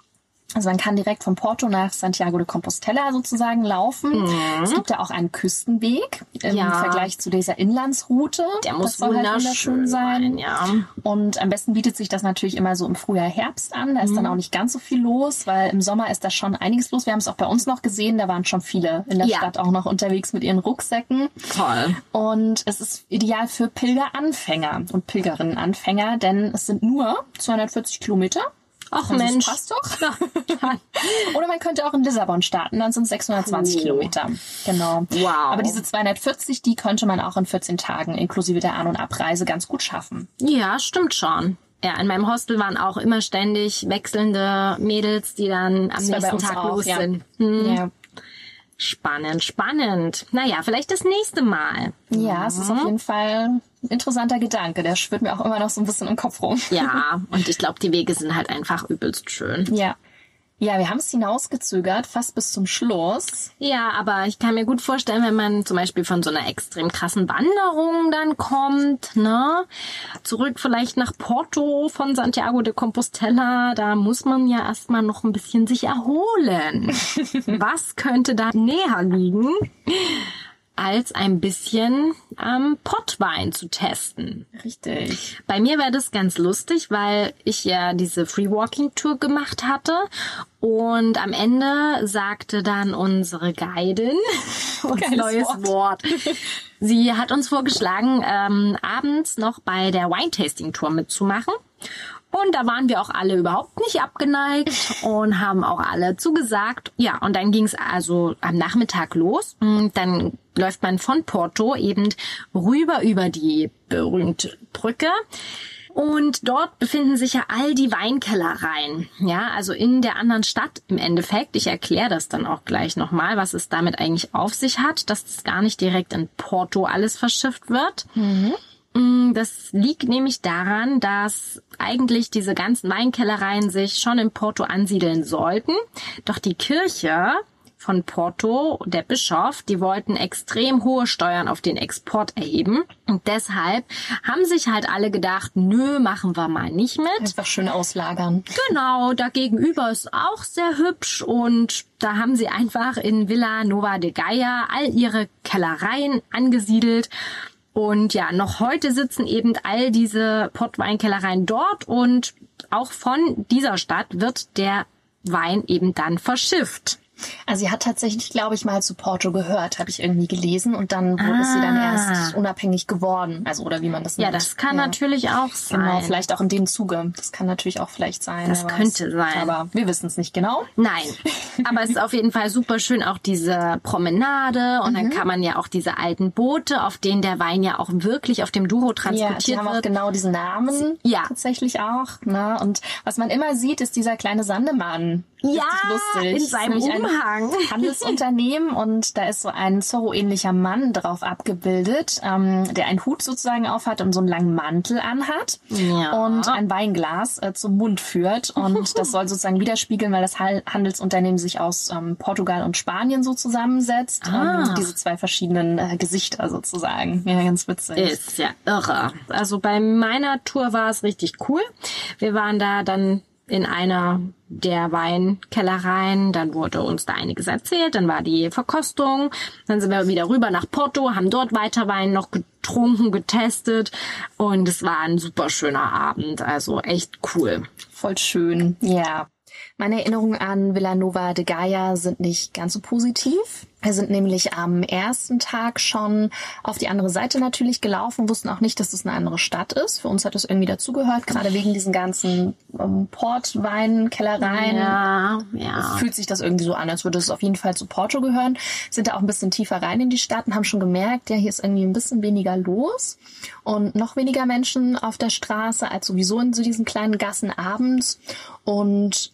Also man kann direkt von Porto nach Santiago de Compostela sozusagen laufen. Es gibt da auch einen Küstenweg im Mhm. Ja. Vergleich zu dieser Inlandsroute. Der muss das halt wunderschön sein, ja. Und am besten bietet sich das natürlich immer so im Frühjahr, Herbst an. Da ist Mhm. dann auch nicht ganz so viel los, weil im Sommer ist da schon einiges los. Wir haben es auch bei uns noch gesehen. Da waren schon viele in der Ja. Stadt auch noch unterwegs mit ihren Rucksäcken. Toll. Und es ist ideal für Pilgeranfänger und Pilgerinnenanfänger, denn es sind nur 240 Kilometer. Ach Also Mensch. passt doch. Oder man könnte auch in Lissabon starten, dann sind es 620 Cool. Kilometer. Genau. Wow. Aber diese 240, die könnte man auch in 14 Tagen inklusive der An- und Abreise ganz gut schaffen. Ja, stimmt schon. Ja, in meinem Hostel waren auch immer ständig wechselnde Mädels, die dann am Das nächsten Tag auch, los ja. sind. Hm. Ja. Spannend, spannend. Naja, vielleicht das nächste Mal. ja, es ist auf jeden Fall interessanter Gedanke. Der schwirrt mir auch immer noch so ein bisschen im Kopf rum. Ja, und ich glaube, die Wege sind halt einfach übelst schön. Ja. Ja, wir haben es hinausgezögert, fast bis zum Schluss. Ja, aber ich kann mir gut vorstellen, wenn man zum Beispiel von so einer extrem krassen Wanderung dann kommt, ne? Zurück vielleicht nach Porto von Santiago de Compostela, da muss man ja erstmal noch ein bisschen sich erholen. Was könnte da näher liegen, als ein bisschen ähm, Pottwein zu testen? Richtig. Bei mir wäre das ganz lustig, weil ich ja diese Free Walking Tour gemacht hatte und am Ende sagte dann unsere Guidin uns Geiles neues Wort. Sie hat uns vorgeschlagen, ähm, abends noch bei der Wine Tasting Tour mitzumachen. Und da waren wir auch alle überhaupt nicht abgeneigt und haben auch alle zugesagt. Ja, und dann ging es also am Nachmittag los. Und dann läuft man von Porto eben rüber über die berühmte Brücke. Und dort befinden sich ja all die Weinkellereien. Ja, also in der anderen Stadt im Endeffekt. Ich erkläre das dann auch gleich nochmal, was es damit eigentlich auf sich hat, dass es gar nicht direkt in Porto alles verschifft wird. Mm, Das liegt nämlich daran, dass eigentlich diese ganzen Weinkellereien sich schon in Porto ansiedeln sollten. Doch die Kirche von Porto, der Bischof, die wollten extrem hohe Steuern auf den Export erheben. Und deshalb haben sich halt alle gedacht, nö, machen wir mal nicht mit. Einfach schön auslagern. Genau, da gegenüber ist auch sehr hübsch und da haben sie einfach in Villa Nova de Gaia all ihre Kellereien angesiedelt. Und ja, noch heute sitzen eben all diese Pottweinkellereien dort und auch von dieser Stadt wird der Wein eben dann verschifft. Also sie hat tatsächlich, glaube ich, mal zu Porto gehört, habe ich irgendwie gelesen. Und dann wurde sie dann erst unabhängig geworden. Also, oder wie man das nennt. Ah. Ja, das kann Ja. natürlich auch sein. Genau, vielleicht auch in dem Zuge. Das kann natürlich auch vielleicht sein. Das könnte sein. Aber wir wissen es nicht genau. Nein, aber es ist auf jeden Fall super schön, auch diese Promenade und dann kann man ja auch diese alten Boote, auf denen der Wein ja auch wirklich auf dem Douro Ja, die transportiert haben auch wird. genau diesen Namen. Ja. Tatsächlich auch. Ne? Und was man immer sieht, ist dieser kleine Sandemann Ja, lustig. in seinem Umhang. Handelsunternehmen und da ist so ein Zorro-ähnlicher Mann drauf abgebildet, ähm, der einen Hut sozusagen aufhat und so einen langen Mantel anhat Ja. und ein Weinglas äh, zum Mund führt und das soll sozusagen widerspiegeln, weil das Handelsunternehmen sich aus ähm, Portugal und Spanien so zusammensetzt. Ah. Ähm, diese zwei verschiedenen äh, Gesichter sozusagen. Ja, ganz witzig. Ist ja irre. Also bei meiner Tour war es richtig cool. Wir waren da dann in einer der Weinkellereien, dann wurde uns da einiges erzählt, dann war die Verkostung, dann sind wir wieder rüber nach Porto, haben dort weiter Wein noch getrunken, getestet und es war ein super schöner Abend, also echt cool. Voll schön. Ja. Meine Erinnerungen an Villanova de Gaia sind nicht ganz so positiv. Wir sind nämlich am ersten Tag schon auf die andere Seite natürlich gelaufen, wussten auch nicht, dass das eine andere Stadt ist. Für uns hat das irgendwie dazugehört, gerade wegen diesen ganzen ähm, Portweinkellereien. Ja, ja. Fühlt sich das irgendwie so an, als würde es auf jeden Fall zu Porto gehören. Sind da auch ein bisschen tiefer rein in die Stadt und haben schon gemerkt, ja, hier ist irgendwie ein bisschen weniger los und noch weniger Menschen auf der Straße als sowieso in so diesen kleinen Gassen abends. Und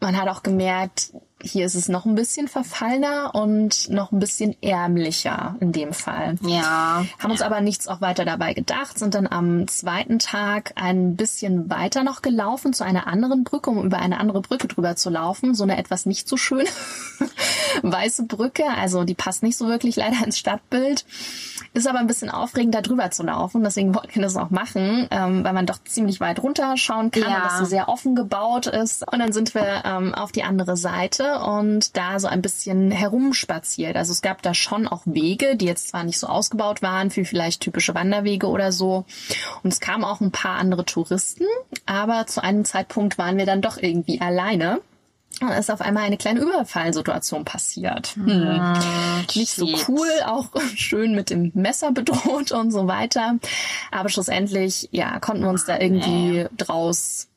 man hat auch gemerkt, hier ist es noch ein bisschen verfallener und noch ein bisschen ärmlicher in dem Fall. Ja. Haben uns aber nichts auch weiter dabei gedacht, sind dann am zweiten Tag ein bisschen weiter noch gelaufen zu einer anderen Brücke, um über eine andere Brücke drüber zu laufen. So eine etwas nicht so schöne weiße Brücke. Also die passt nicht so wirklich leider ins Stadtbild. Ist aber ein bisschen aufregend, da drüber zu laufen. Deswegen wollten wir das auch machen, ähm, weil man doch ziemlich weit runterschauen kann Ja. und das so sehr offen gebaut ist. Und dann sind wir ähm, auf die andere Seite und da so ein bisschen herumspaziert. Also es gab da schon auch Wege, die jetzt zwar nicht so ausgebaut waren wie vielleicht typische Wanderwege oder so. Und es kamen auch ein paar andere Touristen, aber zu einem Zeitpunkt waren wir dann doch irgendwie alleine. Und es ist auf einmal eine kleine Überfallsituation passiert. Hm. Nicht so cool, auch schön mit dem Messer bedroht und so weiter. Aber schlussendlich, ja, konnten wir uns da irgendwie draus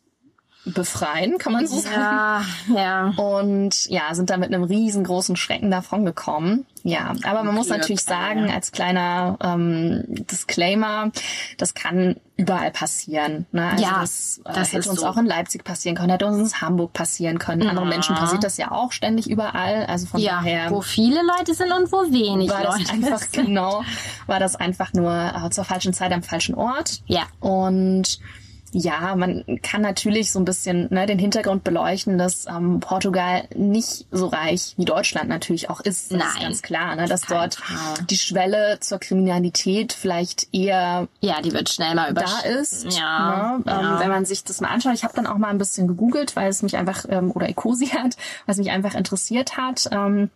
befreien, kann man so sagen. Ja, ja. Und ja, sind da mit einem riesengroßen Schrecken davon gekommen. Ja, aber man muss natürlich ja. sagen, als kleiner ähm, Disclaimer, das kann überall passieren. Ne? Also Ja, das, äh, das hätte uns so. auch in Leipzig passieren können, hätte uns in Hamburg passieren können. Anderen Menschen passiert das ja auch ständig überall. Also von Ja, daher wo viele Leute sind und wo wenig war das Leute einfach sind. genau, war das einfach nur äh, zur falschen Zeit am falschen Ort. Ja. Und ja, man kann natürlich so ein bisschen ne, den Hintergrund beleuchten, dass ähm, Portugal nicht so reich wie Deutschland natürlich auch ist. Das ist Nein. ganz klar, ne, dass dort Fall. die Schwelle zur Kriminalität vielleicht eher Ja, die wird schnell mal über da ist. Ja, ne? ja. Ähm, wenn man sich das mal anschaut. Ich habe dann auch mal ein bisschen gegoogelt, weil es mich einfach, ähm, oder Ecosiat, was mich einfach interessiert hat. Ähm,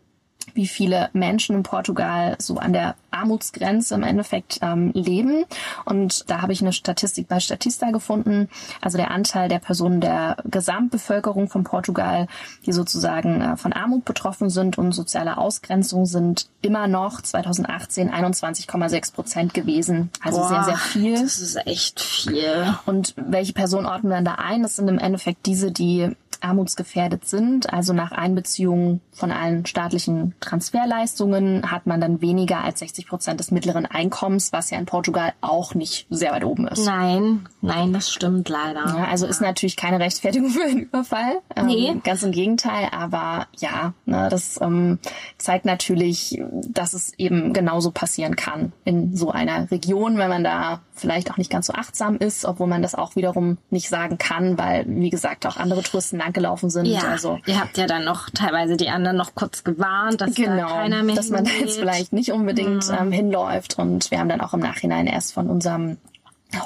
wie viele Menschen in Portugal so an der Armutsgrenze im Endeffekt ähm, leben. Und da habe ich eine Statistik bei Statista gefunden. Also der Anteil der Personen der Gesamtbevölkerung von Portugal, die sozusagen äh, von Armut betroffen sind und sozialer Ausgrenzung, sind immer noch 2018 21,6 Prozent gewesen. Also Boah, sehr, sehr viel. Das ist echt viel. Und welche Personen ordnen wir dann da ein? Das sind im Endeffekt diese, die armutsgefährdet sind. Also nach Einbeziehung von allen staatlichen Transferleistungen hat man dann weniger als 60 Prozent des mittleren Einkommens, was ja in Portugal auch nicht sehr weit oben ist. Nein, nein, das stimmt leider. Ja, also ist natürlich keine Rechtfertigung für einen Überfall. Ähm, Nee. Ganz im Gegenteil, aber ja, ne, das ähm, zeigt natürlich, dass es eben genauso passieren kann in so einer Region, wenn man da vielleicht auch nicht ganz so achtsam ist, obwohl man das auch wiederum nicht sagen kann, weil, wie gesagt, auch andere Touristen langgelaufen sind. Ja, Also ihr habt ja dann noch teilweise die anderen noch kurz gewarnt, dass da genau, keiner mehr dass man da jetzt vielleicht nicht unbedingt ähm, hinläuft. Und wir haben dann auch im Nachhinein erst von unserem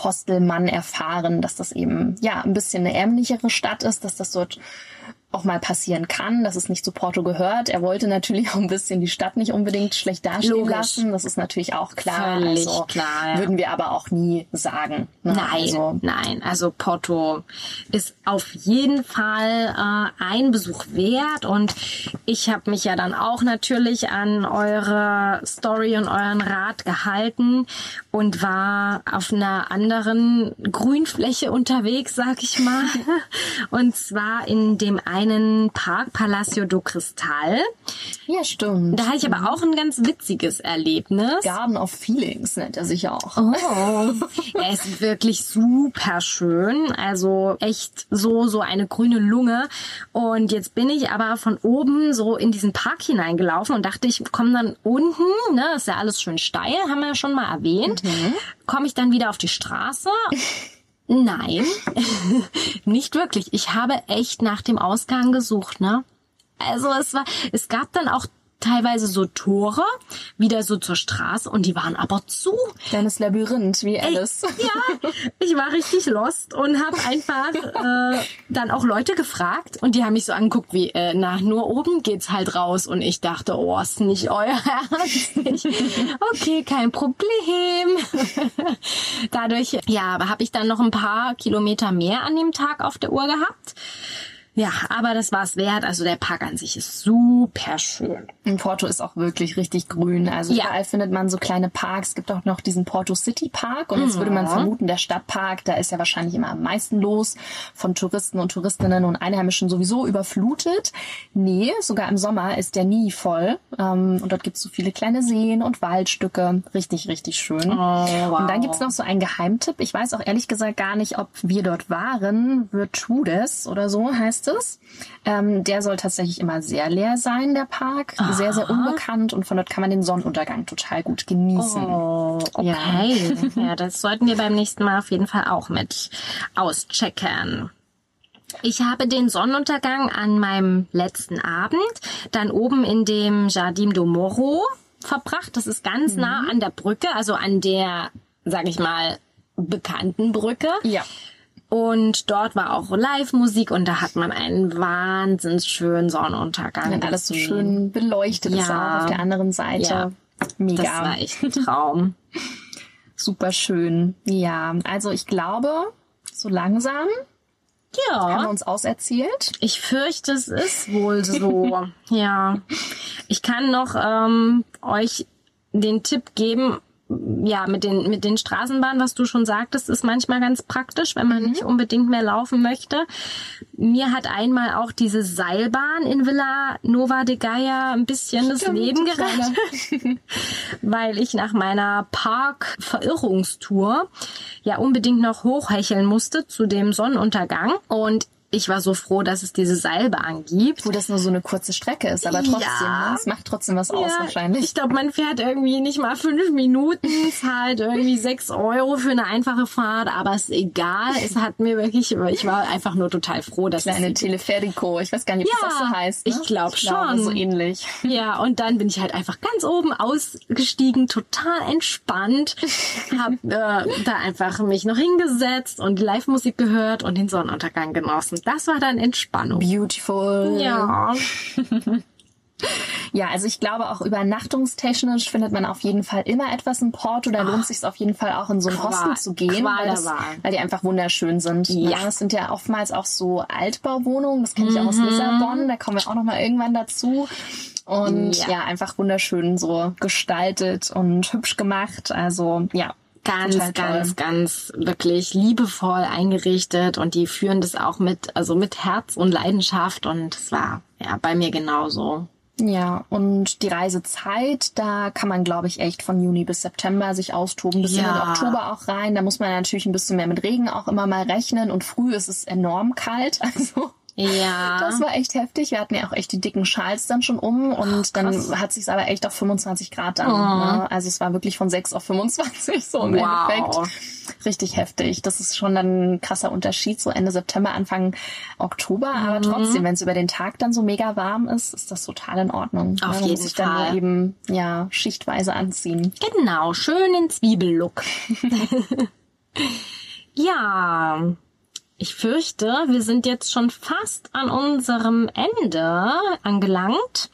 Hostelmann erfahren, dass das eben ja ein bisschen eine ärmlichere Stadt ist, dass das dort auch mal passieren kann, dass es nicht zu Porto gehört. Er wollte natürlich auch ein bisschen die Stadt nicht unbedingt schlecht dastehen Logisch. lassen. Das ist natürlich auch klar. Völlig also klar, ja. würden wir aber auch nie sagen. ne? Nein, Also, nein. Also Porto ist auf jeden Fall äh, ein Besuch wert und ich habe mich ja dann auch natürlich an eure Story und euren Rat gehalten und war auf einer anderen Grünfläche unterwegs, sag ich mal. Und zwar in dem einen Park Palacio do Cristal. Ja, stimmt. Da hatte ich aber auch ein ganz witziges Erlebnis. Garden of Feelings nennt er sich auch. Oh, er ist wirklich super schön. Also echt so, so eine grüne Lunge. Und jetzt bin ich aber von oben so in diesen Park hineingelaufen und dachte, ich komme dann unten, ne, ist ja alles schön steil, haben wir ja schon mal erwähnt, mhm. komme ich dann wieder auf die Straße. Nein, nicht wirklich. Ich habe echt nach dem Ausgang gesucht, ne? Also es war, es gab dann auch teilweise so Tore wieder so zur Straße und die waren aber zu. Deines Labyrinth, wie Alice. Ey, ja, ich war richtig lost und habe einfach äh, dann auch Leute gefragt und die haben mich so angeguckt wie, äh, na, nur oben geht's halt raus und ich dachte, oh, ist nicht euer Ernst. okay, kein Problem. Dadurch, ja, habe ich dann noch ein paar Kilometer mehr an dem Tag auf der Uhr gehabt. Ja, aber das war es wert. Also der Park an sich ist super schön. Und Porto ist auch wirklich richtig grün. Also ja. überall findet man so kleine Parks. Es gibt auch noch diesen Porto City Park. Und jetzt mhm. würde man vermuten, der Stadtpark, da ist ja wahrscheinlich immer am meisten los von Touristen und Touristinnen und Einheimischen sowieso überflutet. Nee, sogar im Sommer ist der nie voll. Ähm, und dort gibt es so viele kleine Seen und Waldstücke. Richtig, richtig schön. Oh, wow. Und dann gibt's noch so einen Geheimtipp. Ich weiß auch ehrlich gesagt gar nicht, ob wir dort waren. Virtudes oder so heißt es. Ähm, der soll tatsächlich immer sehr leer sein, der Park. Aha. Sehr, sehr unbekannt und von dort kann man den Sonnenuntergang total gut genießen. Oh, okay. Ja. ja, das sollten wir beim nächsten Mal auf jeden Fall auch mit auschecken. Ich habe den Sonnenuntergang an meinem letzten Abend dann oben in dem Jardim do Morro verbracht. Das ist ganz mhm. nah an der Brücke, also an der, sag ich mal, bekannten Brücke. Ja. Und dort war auch Live-Musik und da hat man einen wahnsinns schönen Sonnenuntergang. Und alles so schön beleuchtet ja. ist auch auf der anderen Seite. Ja. Mega. Das war echt ein Traum. Super schön. Ja, also ich glaube, so langsam ja. haben wir uns auserzählt. Ich fürchte, es ist wohl so. ja. Ich kann noch ähm, euch den Tipp geben, ja, mit den, mit den Straßenbahnen, was du schon sagtest, ist manchmal ganz praktisch, wenn man mhm. nicht unbedingt mehr laufen möchte. Mir hat einmal auch diese Seilbahn in Villa Nova de Gaia ein bisschen Stimmt, das Leben gerettet, weil ich nach meiner Park-Verirrungstour ja unbedingt noch hochhecheln musste zu dem Sonnenuntergang und ich war so froh, dass es diese Seilbahn gibt. Wo das nur so eine kurze Strecke ist, aber trotzdem, ja. es macht trotzdem was ja, aus wahrscheinlich. Ich glaube, man fährt irgendwie nicht mal fünf Minuten, zahlt irgendwie sechs Euro für eine einfache Fahrt, aber es ist egal. Es hat mir wirklich, ich war einfach nur total froh, dass Kleine es Teleferico, ich weiß gar nicht, ob ja, das so heißt. Ne? Ich glaube schon. Glaube, so ähnlich. Ja, und dann bin ich halt einfach ganz oben ausgestiegen, total entspannt, hab äh, da einfach mich noch hingesetzt und Live-Musik gehört und den Sonnenuntergang genossen. Das war dann Entspannung. Beautiful. Ja. Ja, also ich glaube auch übernachtungstechnisch findet man auf jeden Fall immer etwas in Porto. Da Ach, lohnt sich auf jeden Fall auch in so ein Hostel zu gehen, weil, das, weil, die einfach wunderschön sind. Ja. Das sind ja oftmals auch so Altbauwohnungen. Das kenne ich auch aus mhm. Lissabon. Da kommen wir auch noch mal irgendwann dazu. Und ja. ja, einfach wunderschön so gestaltet und hübsch gemacht. Also ja, ganz, ganz, ganz wirklich liebevoll eingerichtet und die führen das auch mit, also mit Herz und Leidenschaft und es war ja bei mir genauso. Ja, und die Reisezeit, da kann man, glaube ich, echt von Juni bis September sich austoben, bis ja. in den Oktober auch rein. Da muss man natürlich ein bisschen mehr mit Regen auch immer mal rechnen und früh ist es enorm kalt. Also ja. Das war echt heftig. Wir hatten ja auch echt die dicken Schals dann schon um und dann hat sich aber echt auf 25 Grad dann. Oh. Ne? Also es war wirklich von 6 auf 25 so im wow. Endeffekt. Richtig heftig. Das ist schon dann ein krasser Unterschied, so Ende September, Anfang Oktober. Mhm. Aber trotzdem, wenn es über den Tag dann so mega warm ist, ist das total in Ordnung. Auf ja, jeden muss ich Fall. dann eben ja schichtweise anziehen. Genau, schön in Zwiebellook. ja. Ich fürchte, wir sind jetzt schon fast an unserem Ende angelangt.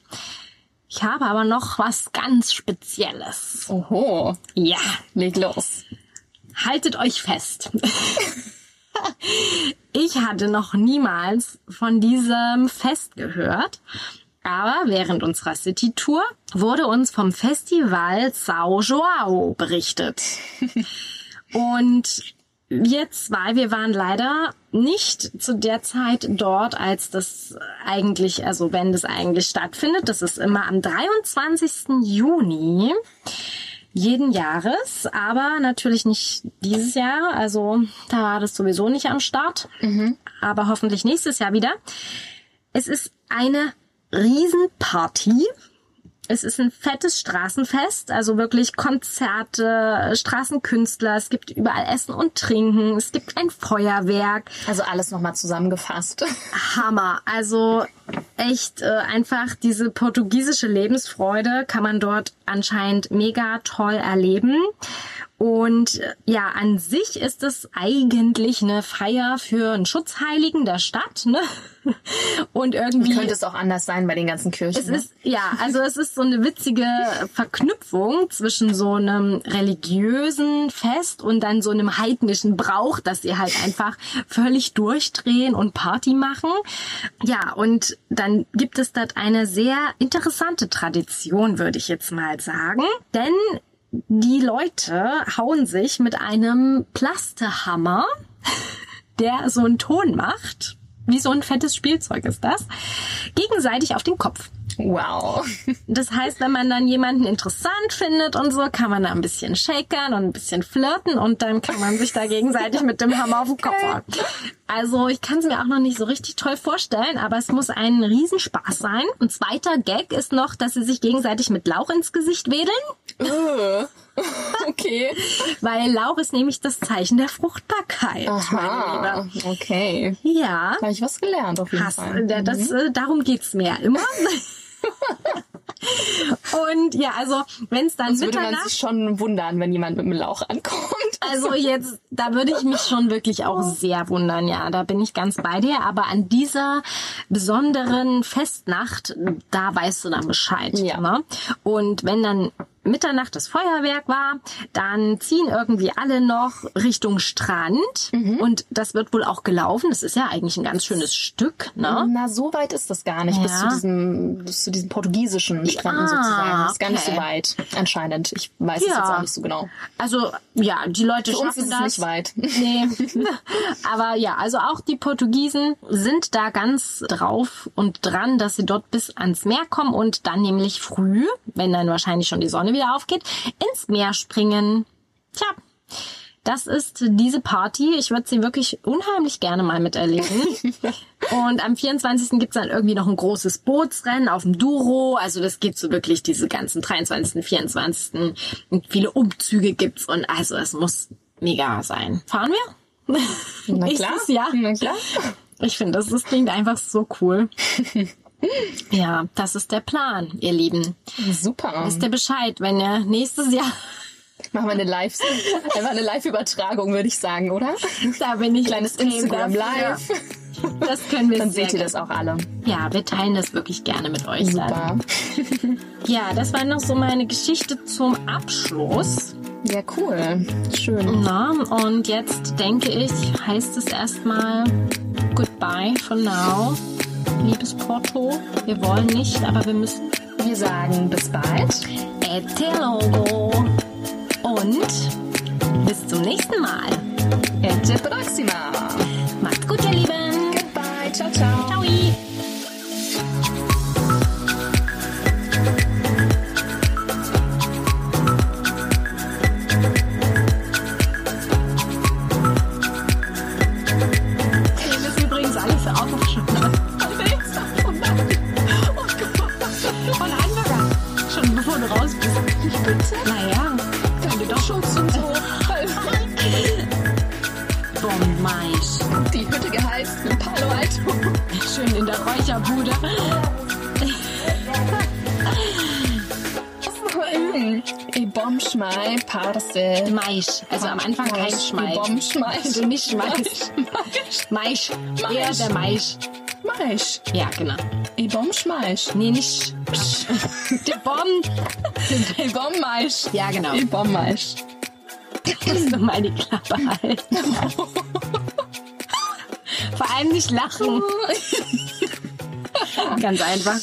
Ich habe aber noch was ganz Spezielles. Oho. Ja. Leg los. Haltet euch fest. ich hatte noch niemals von diesem Fest gehört. Aber während unserer City-Tour wurde uns vom Festival São João berichtet. Und wir zwei, wir waren leider nicht zu der Zeit dort, als das eigentlich, also wenn das eigentlich stattfindet. Das ist immer am 23. Juni jeden Jahres, aber natürlich nicht dieses Jahr. Also da war das sowieso nicht am Start, aber hoffentlich nächstes Jahr wieder. Es ist eine Riesenparty. Es ist ein fettes Straßenfest, also wirklich Konzerte, Straßenkünstler, es gibt überall Essen und Trinken, es gibt ein Feuerwerk. Also alles nochmal zusammengefasst. Hammer. Also echt äh, einfach diese portugiesische Lebensfreude kann man dort anscheinend mega toll erleben. Und äh, ja, an sich ist es eigentlich eine Feier für einen Schutzheiligen der Stadt, ne? Und irgendwie Könnte es auch anders sein bei den ganzen Kirchen. es ne? ist, ja, also es ist so eine witzige Verknüpfung zwischen so einem religiösen Fest und dann so einem heidnischen Brauch, dass sie halt einfach völlig durchdrehen und Party machen. Ja, und dann gibt es dort eine sehr interessante Tradition, würde ich jetzt mal sagen. Denn die Leute hauen sich mit einem Plastehammer, der so einen Ton macht, wie so ein fettes Spielzeug ist das, gegenseitig auf den Kopf. Wow. Das heißt, wenn man dann jemanden interessant findet und so, kann man da ein bisschen shakern und ein bisschen flirten und dann kann man sich da gegenseitig mit dem Hammer auf den Kopf hauen. Also ich kann es mir auch noch nicht so richtig toll vorstellen, aber es muss ein Riesenspaß sein. Ein zweiter Gag ist noch, dass sie sich gegenseitig mit Lauch ins Gesicht wedeln, Äh. okay. weil Lauch ist nämlich das Zeichen der Fruchtbarkeit, Aha. Okay. Ja, Habe ich was gelernt auf jeden Hass, Fall. der- das, äh, darum geht's mir immer. Und ja, also wenn es dann Sonst würde man Mitternacht sich schon wundern, wenn jemand mit dem Lauch ankommt. Also jetzt, da würde ich mich schon wirklich auch sehr wundern, ja, da bin ich ganz bei dir. Aber an dieser besonderen Festnacht, da weißt du dann Bescheid. Ja. Ne? Und wenn dann Mitternacht das Feuerwerk war, dann ziehen irgendwie alle noch Richtung Strand und das wird wohl auch gelaufen. Das ist ja eigentlich ein ganz schönes Stück, ne? Na, so weit ist das gar nicht. Bis Ja. zu diesem, bis zu diesen portugiesischen Stränden Ah, sozusagen. Das ist gar nicht so okay. weit, anscheinend. Ich weiß es Ja. jetzt auch nicht so genau. Also ja, die Leute Für uns schaffen ist es das. nicht weit. Nee. Aber ja, also auch die Portugiesen sind da ganz drauf und dran, dass sie dort bis ans Meer kommen und dann nämlich früh, wenn dann wahrscheinlich schon die Sonne wieder aufgeht, ins Meer springen. Tja. Das ist diese Party. Ich würde sie wirklich unheimlich gerne mal miterleben. Und am 24. gibt's dann irgendwie noch ein großes Bootsrennen auf dem Duro. Also das geht so wirklich diese ganzen 23., 24. Und viele Umzüge gibt's und also es muss mega sein. Fahren wir? Na klar. Nächstes Jahr? Na klar. Ich finde, das, das klingt einfach so cool. Ja, das ist der Plan, ihr Lieben. Super. Wisst ihr Bescheid, wenn ihr nächstes Jahr, Machen wir eine Live, einfach eine Live-Übertragung, würde ich sagen, oder? da bin ich Kleines Instagram. Live. Das können wir Dann seht ihr gerne. das auch alle. Ja, wir teilen das wirklich gerne mit euch. Dann. Super. Ja, das war noch so meine Geschichte zum Abschluss. Ja, cool. Schön. Na, und jetzt denke ich, heißt es erstmal Goodbye for now. Liebes Porto, wir wollen nicht, aber wir müssen. Wir sagen bis bald. Ete logo. Und bis zum nächsten Mal. Ete proxima. Macht's gut, ihr Lieben. Goodbye. Ciao, ciao. Ciao. Der Räucherbude. I bom schmei parce. Mais. Also am Anfang kein Schmeiß. Bom schmeiß. Also nicht Schmeiß. Mais. Eher der Mais. Maisch. Ja, genau. I bom schmeisch. Nee, nicht. Der Bomb. I bom maisch. Ja, genau. I bom maisch. Musst du mal die Klappe halten. Allem nicht lachen. Ganz einfach.